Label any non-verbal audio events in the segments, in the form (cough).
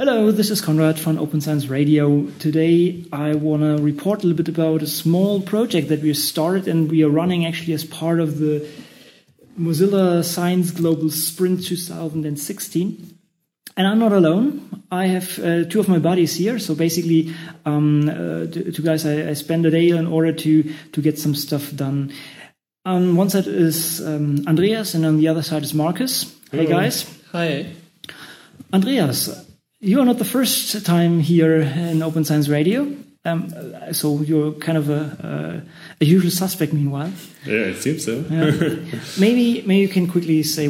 Hello, this is Konrad from Open Science Radio. Today I want to report a little bit about a small project that we started and we are running actually as part of the Mozilla Science Global Sprint 2016. And I'm not alone. I have uh, two of my buddies here. So basically, um, uh, two guys I, I spend a day in order to to get some stuff done. On one side is um, Andreas, and on the other side is Marcus. Hello. Hey guys. Hi. Andreas, you are not the first time here in Open Science Radio. Um, so you're kind of a, a, a, usual suspect. Meanwhile, yeah, it seems so. yeah. (laughs) Maybe, maybe you can quickly say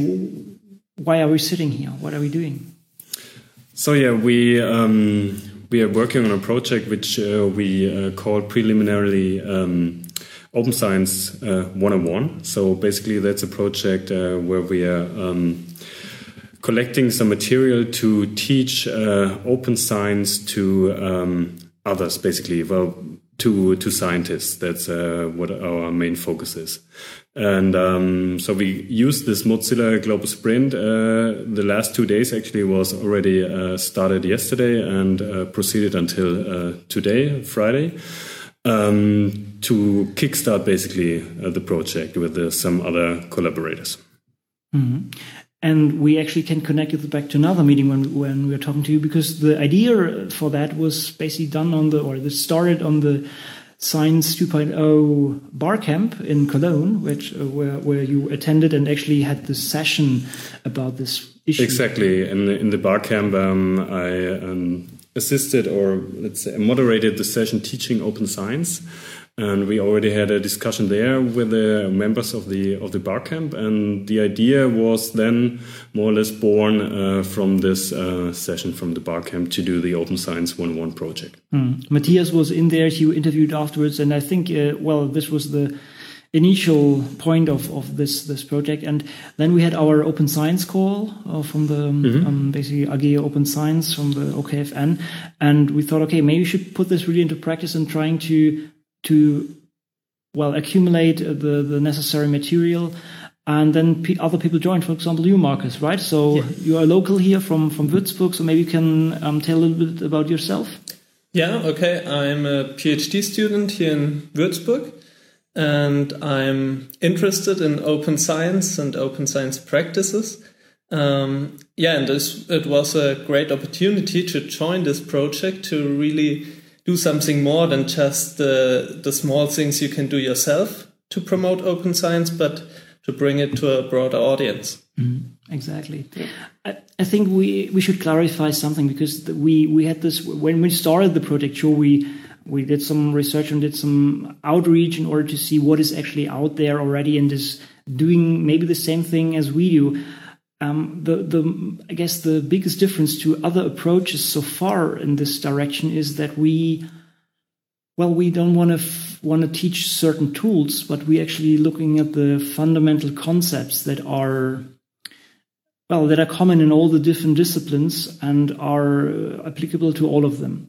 why are we sitting here? What are we doing? So yeah, we um, we are working on a project which uh, we uh, call preliminarily um, Open Science uh, 101. So basically, that's a project uh, where we are um, collecting some material to teach uh, open science to um, others, basically. Well, to to scientists. That's uh, what our main focus is. And um, so we used this Mozilla Global Sprint. Uh, the last two days actually was already uh, started yesterday and uh, proceeded until uh, today, Friday, um, to kickstart basically the project with some other collaborators. Mm -hmm and we actually can connect it back to another meeting when when we are talking to you because the idea for that was basically done on the or this started on the Science 2.0 bar camp in Cologne, which uh, where where you attended and actually had this session about this issue. Exactly, in the, in the bar camp, um, I um, assisted or let's say moderated the session teaching open science and we already had a discussion there with the members of the of the bar camp. And the idea was then more or less born uh, from this uh, session from the bar camp to do the open science 101 project. Mm. matthias was in there. You interviewed afterwards. And i think uh, well this was the initial point of, of this this project. And then we had our open science call uh, from the mm -hmm. um, basically AG open science from the okfn and we thought okay maybe we should put this really into practice and trying to to well accumulate the the necessary material and then other people join for example you marcus right? So yeah. you are local here from from würzburg so maybe you can um, tell a little bit about yourself. Yeah okay. I'm a phd student here in würzburg and i'm interested in open science and open science practices. Um, yeah and this it was a great opportunity to join this project to really do something more than just the the small things you can do yourself to promote open science, but to bring it to a broader audience. Mm, exactly. I, I, think we we should clarify something because we we had this when we started the project. Sure, we we did some research and did some outreach in order to see what is actually out there already and is doing maybe the same thing as we do. Um, the the I guess the biggest difference to other approaches so far in this direction is that we well we don't want to want to teach certain tools, but we're actually looking at the fundamental concepts that are well that are common in all the different disciplines and are applicable to all of them.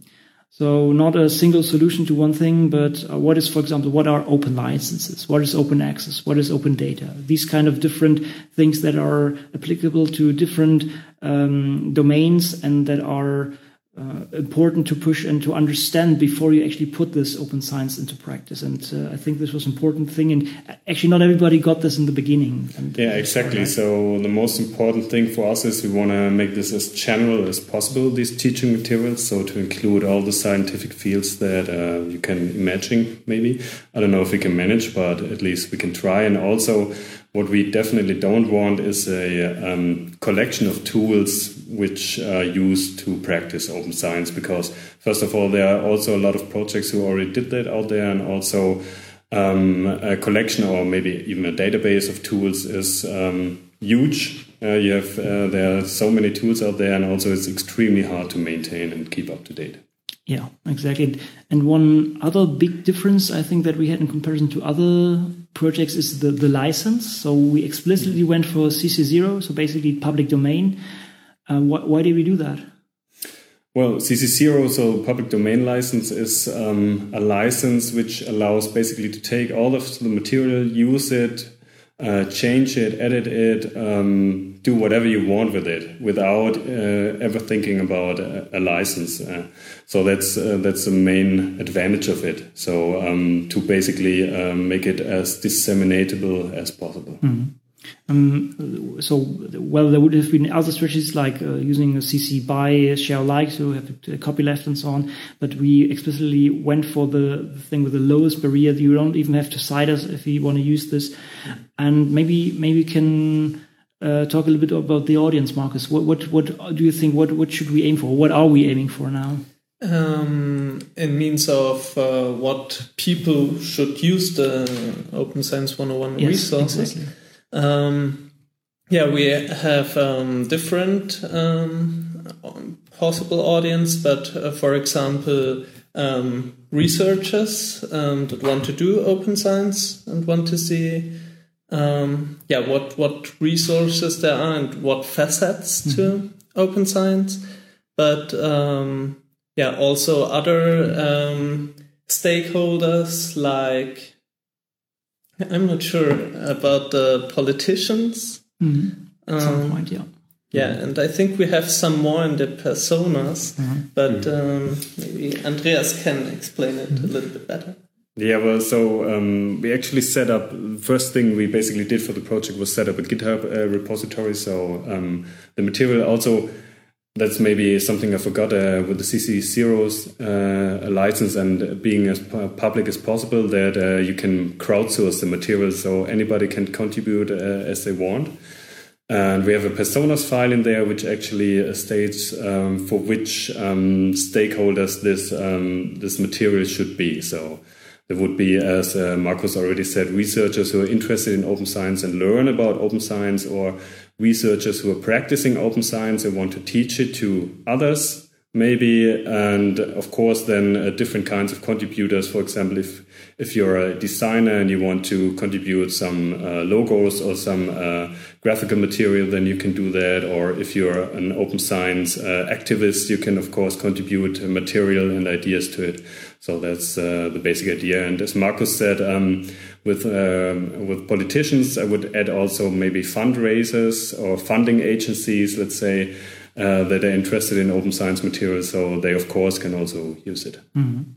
So not a single solution to one thing, but uh, what is, for example, what are open licenses? What is open access? What is open data? These kind of different things that are applicable to different um, domains and that are uh, important to push and to understand before you actually put this open science into practice. And uh, I think this was an important thing. And actually, not everybody got this in the beginning. And yeah, exactly. So the most important thing for us is we want to make this as general as possible. These teaching materials, so to include all the scientific fields that uh, you can imagine. Maybe I don't know if we can manage, but at least we can try. And also what we definitely don't want is a um, collection of tools which are used to practice open science because, first of all, there are also a lot of projects who already did that out there, and also um, a collection or maybe even a database of tools is um, huge. Uh, you have uh, there are so many tools out there, and also it's extremely hard to maintain and keep up to date. Yeah, exactly. And one other big difference I think that we had in comparison to other projects is the, the license. So we explicitly went for CC0, so basically public domain. Uh, wh why did we do that? Well, CC0, so public domain license, is um, a license which allows basically to take all of the material, use it, uh, change it, edit it, um, do whatever you want with it without uh, ever thinking about a, a license. Uh, so that's uh, that's the main advantage of it. So um, to basically um, make it as disseminatable as possible. Mm. Um, so, well, there would have been other strategies like uh, using a CC BY, share alike, so have copy left and so on. But we explicitly went for the, thing with the lowest barrier. You don't even have to cite us if you want to use this. And maybe, maybe can talk a little bit about the audience, Marcus. What, what, what do you think? What, what should we aim for? What are we aiming for now? Um, in means of uh, what people should use the Open Science 101 yes, resources. Exactly. Um, yeah, we have um, different um, possible audience, but uh, for example, um, researchers um, that want to do open science and want to see, um, yeah, what what resources there are and what facets mm-hmm. to open science, but yeah, also other stakeholders like I'm not sure about the politicians. Mm-hmm. At some um, point, yeah. Yeah, and I think we have some more in the personas, mm-hmm. but um, maybe Andreas can explain it mm-hmm. a little bit better. Yeah, well, so um, we actually set up. First thing we basically did for the project was set up a GitHub uh, repository. So um, the material also that's maybe something I forgot uh, with the CC zeros uh, license and being as public as possible that uh, you can crowdsource the material so anybody can contribute uh, as they want. And we have a personas file in there which actually uh, states um, for which um, stakeholders this um, this material should be. So there would be, as uh, already said, researchers who are interested in open science and learn about open science or researchers who are practicing open science and want to teach it to others maybe and of course then uh, different kinds of contributors. For example if if you're a designer and you want to contribute some uh, logos or some uh, graphical material then you can do that. Or if you're an open science uh, activist you can of course contribute material and ideas to it. So that's uh, the basic idea. And as marcus said um, with um, with politicians i would add also maybe fundraisers or funding agencies let's say uh, that are interested in open science materials. So they, of course, can also use it. Mm-hmm.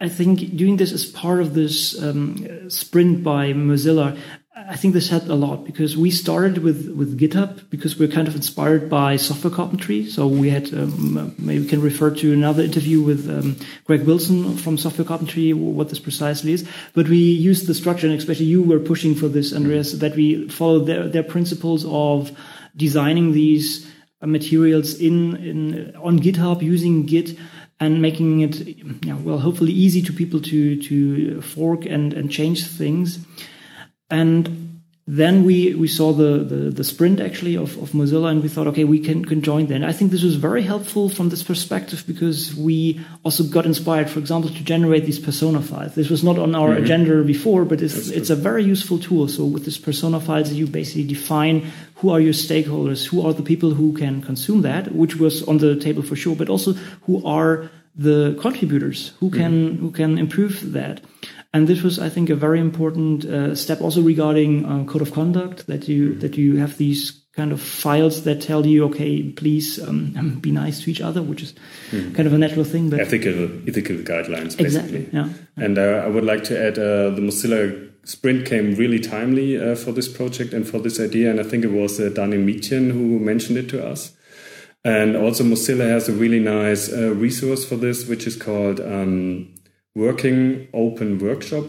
I think doing this as part of this um, sprint by Mozilla, I think this helped a lot because we started with, with GitHub because we're kind of inspired by software carpentry. So we had, um, maybe we can refer to another interview with um, Greg Wilson from Software Carpentry, what this precisely is. But we used the structure, and especially you were pushing for this, Andreas, that we follow their, their principles of designing these Uh, materials in, in uh, on GitHub using Git and making it yeah, well hopefully easy to people to to fork and and change things. And then we, we saw the, the, the, sprint actually of, of Mozilla and we thought, okay, we can, can join then. I think this was very helpful from this perspective because we also got inspired, for example, to generate these persona files. This was not on our mm-hmm. agenda before, but it's, it's a very useful tool. So with this persona files, you basically define who are your stakeholders, who are the people who can consume that, which was on the table for sure, but also who are the contributors who can, mm-hmm. who can improve that. And this was, I think, a very important uh, step also regarding uh, code of conduct that you that you have these kind of files that tell you, okay, please um, (clears throat) be nice to each other, which is mm. kind of a natural thing. But ethical ethical guidelines, basically. Exactly. Yeah. And uh, I would like to add uh, the Mozilla sprint came really timely uh, for this project and for this idea, and I think it was uh, Daniel Mietchen who mentioned it to us. And also Mozilla has a really nice resource for this, which is called um, working open workshop,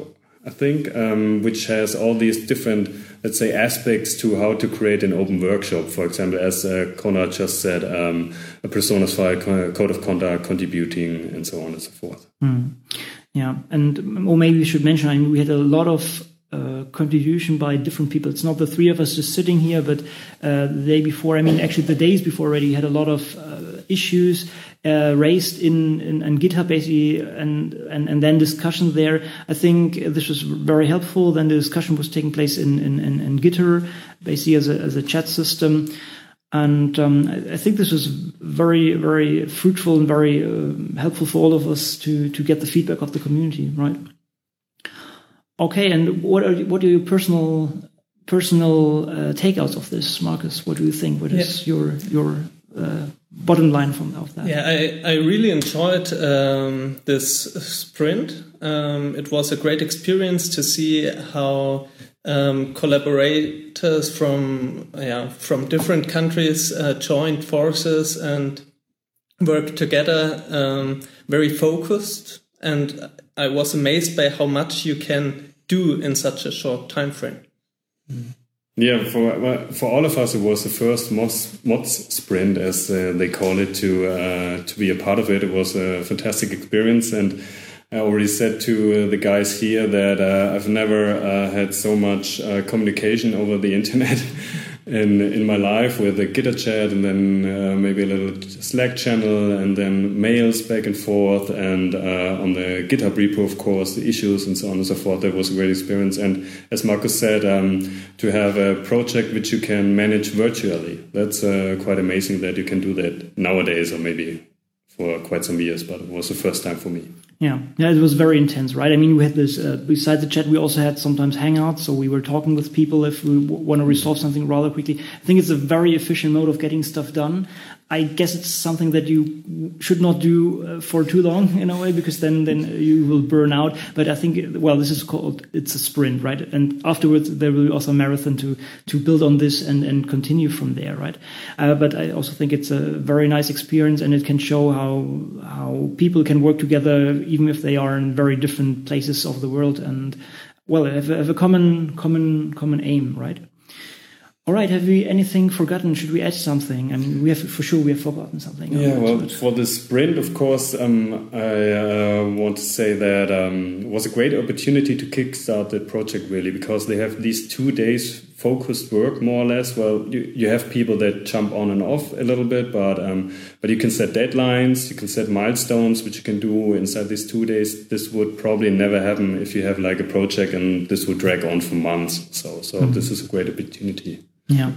I think, um, which has all these different, let's say, aspects to how to create an open workshop. For example, as uh, Konrad just said, um, a personas file, code of conduct, contributing, and so on and so forth. Mm. Yeah, and or maybe we should mention, I mean, we had a lot of uh, contribution by different people. It's not the three of us just sitting here, but uh, the day before, I mean, actually the days before already had a lot of uh, issues uh, raised in, in, in, GitHub basically, and, and, and then discussion there. I think this was very helpful. Then the discussion was taking place in, in, in, in Gitter, basically as a, as a chat system. And um, I think this was very, very fruitful and very uh, helpful for all of us to, to get the feedback of the community, right? Okay, and what are what are your personal personal uh, takeouts of this, Marcus? What do you think? What is yeah. your your uh, bottom line from of that? Yeah, I, I really enjoyed um, this sprint. Um, it was a great experience to see how um, collaborators from yeah from different countries uh, joined forces and worked together, um, very focused. And I was amazed by how much you can do in such a short time frame. Yeah, for for all of us, it was the first Moz sprint, as uh, they call it, to uh, to be a part of it. It was a fantastic experience, and I already said to uh, the guys here that uh, I've never uh, had so much uh, communication over the (laughs) internet in in my life with a Gitter chat and then uh, maybe a little Slack channel and then mails back and forth and uh, on the GitHub repo, of course, the issues and so on and so forth. That was a great experience. And as Marcus said, um, to have a project which you can manage virtually, that's uh, quite amazing that you can do that nowadays or maybe for quite some years, but it was the first time for me. Yeah, yeah, it was very intense, right? I mean, we had this uh, besides the chat, we also had sometimes hangouts, so we were talking with people if we want to resolve something rather quickly. I think it's a very efficient mode of getting stuff done. I guess it's something that you should not do uh, for too long in a way because then then you will burn out. But I think well, this is called it's a sprint, right? And afterwards there will be also a marathon to to build on this and and continue from there, right? Uh, but I also think it's a very nice experience and it can show how how people can work together even if they are in very different places of the world and well have, have a common common common aim, right? All right. Have we anything forgotten? Should we add something? I mean, we have for sure we have forgotten something. Yeah. Well, for the sprint, of course, um, I uh, want to say that um, it was a great opportunity to kickstart the project really because they have these two days focused work more or less. Well, you, you have people that jump on and off a little bit, but um, but you can set deadlines, you can set milestones, which you can do inside these two days. This would probably never happen if you have like a project and this would drag on for months. So so mm -hmm. this is a great opportunity. Yeah.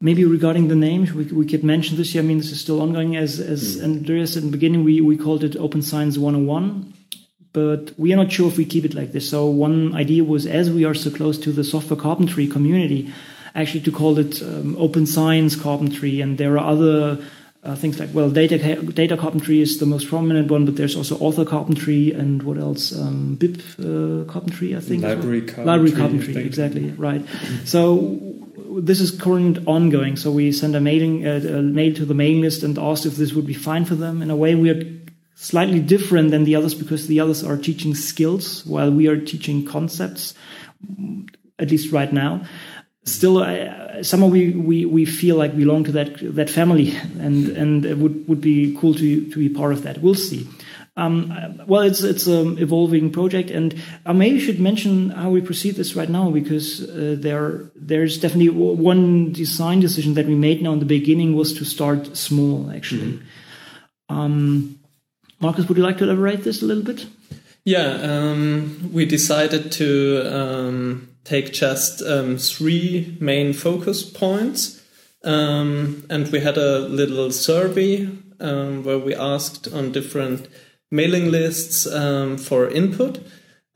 Maybe regarding the name, we, we could mention this here. I mean, this is still ongoing. As as mm. Andreas said in the beginning, we, we called it Open Science 101, but we are not sure if we keep it like this. So one idea was, as we are so close to the software carpentry community, actually to call it um, Open Science Carpentry, and there are other uh, things like well data data carpentry is the most prominent one but there's also author carpentry and what else um, bib uh, carpentry i think library carpentry, library carpentry exactly right so this is current ongoing. So we send a mailing uh, a mail to the mailing list and asked if this would be fine for them. In a way, we are slightly different than the others because the others are teaching skills while we are teaching concepts. At least right now. Still, uh, somehow we, we, we feel like we belong to that that family, (laughs) and and it would would be cool to to be part of that. We'll see. Um, well, it's it's an evolving project, and I maybe should mention how we proceed this right now because uh, there there's definitely one design decision that we made now in the beginning was to start small. Actually, mm -hmm. um, Marcus, would you like to elaborate this a little bit? Yeah, um, we decided to um, take just um, three main focus points, um, and we had a little survey where we asked on different mailing lists um, for input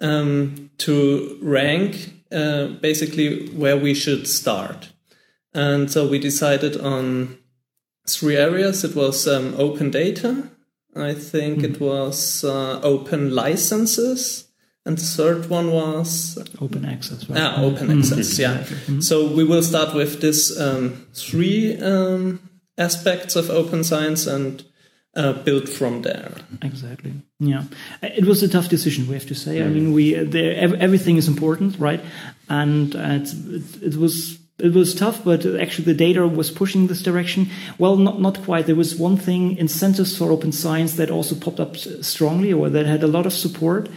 um, to rank uh, basically where we should start. And so we decided on three areas. It was um, open data. I think mm. it was uh, open licenses. And the third one was open access. Right? Ah, open mm. access. Yeah. Mm. So we will start with this um, three um, aspects of open science and uh, build from there. Exactly. Yeah, it was a tough decision. We have to say. Mm. I mean, we there, everything is important, right? And uh, it, it was it was tough, but actually the data was pushing this direction. Well, not, not quite. There was one thing, incentives for open science that also popped up strongly or that had a lot of support.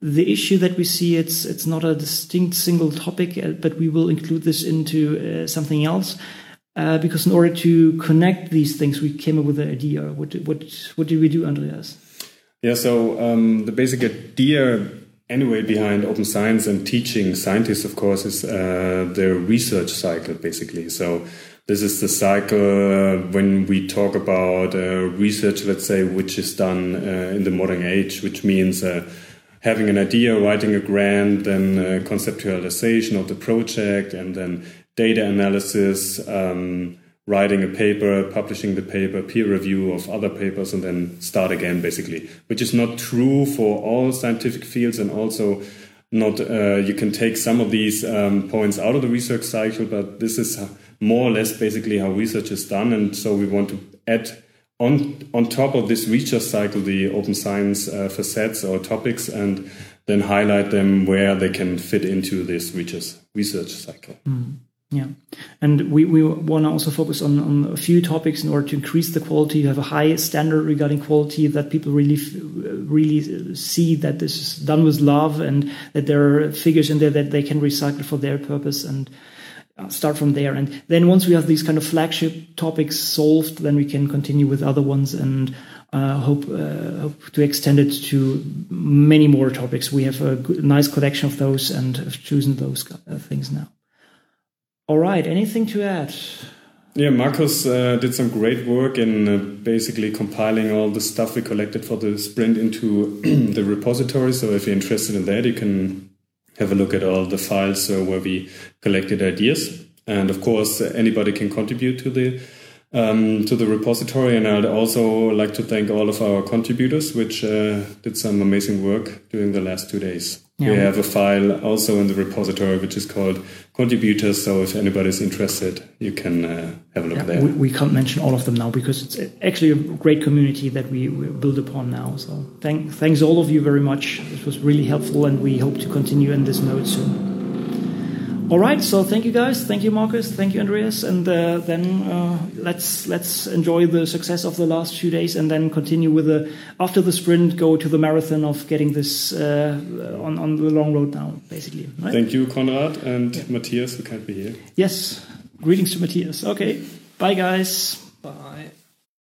The issue that we see, it's, it's not a distinct single topic, uh, but we will include this into uh, something else uh, because in order to connect these things, we came up with an idea. What what what did we do, Andreas? Yeah, so um, the basic idea anyway behind open science and teaching scientists, of course, is uh, the research cycle, basically. So this is the cycle uh, when we talk about uh, research, let's say, which is done uh, in the modern age, which means uh, having an idea, writing a grant, then uh, conceptualization of the project, and then data analysis, um, writing a paper, publishing the paper, peer review of other papers, and then start again, basically. Which is not true for all scientific fields, and also not uh, you can take some of these um, points out of the research cycle, but this is more or less basically how research is done, and so we want to add on on top of this research cycle the open science uh, facets or topics and then highlight them where they can fit into this research research cycle. Mm. Yeah, and we, we want to also focus on, on a few topics in order to increase the quality. Have a high standard regarding quality that people really really see that this is done with love and that there are figures in there that they can recycle for their purpose and uh, start from there. And then once we have these kind of flagship topics solved, then we can continue with other ones and uh, hope uh, hope to extend it to many more topics. We have a nice collection of those and have chosen those uh, things now. All right. Anything to add? Yeah, Marcus uh, did some great work in uh, basically compiling all the stuff we collected for the sprint into (clears throat) the repository. So if you're interested in that, you can have a look at all the files uh, where we collected ideas. And of course, anybody can contribute to the um, to the repository. And I'd also like to thank all of our contributors, which uh, did some amazing work during the last two days. Yeah. We have a file also in the repository which is called contributors. So if anybody's interested, you can uh, have a look yeah, there. We, we, can't mention all of them now because it's actually a great community that we, we build upon now. So thank, thanks all of you very much. It was really helpful, and we hope to continue in this mode soon. All right, so thank you guys, thank you Marcus, thank you Andreas, and uh, then uh, let's let's enjoy the success of the last few days, and then continue with the after the sprint, go to the marathon of getting this uh, on on the long road now, basically. Right? Thank you, Konrad and yeah. Matthias, who can't be here. Yes, greetings to Matthias. Okay, bye guys. Bye.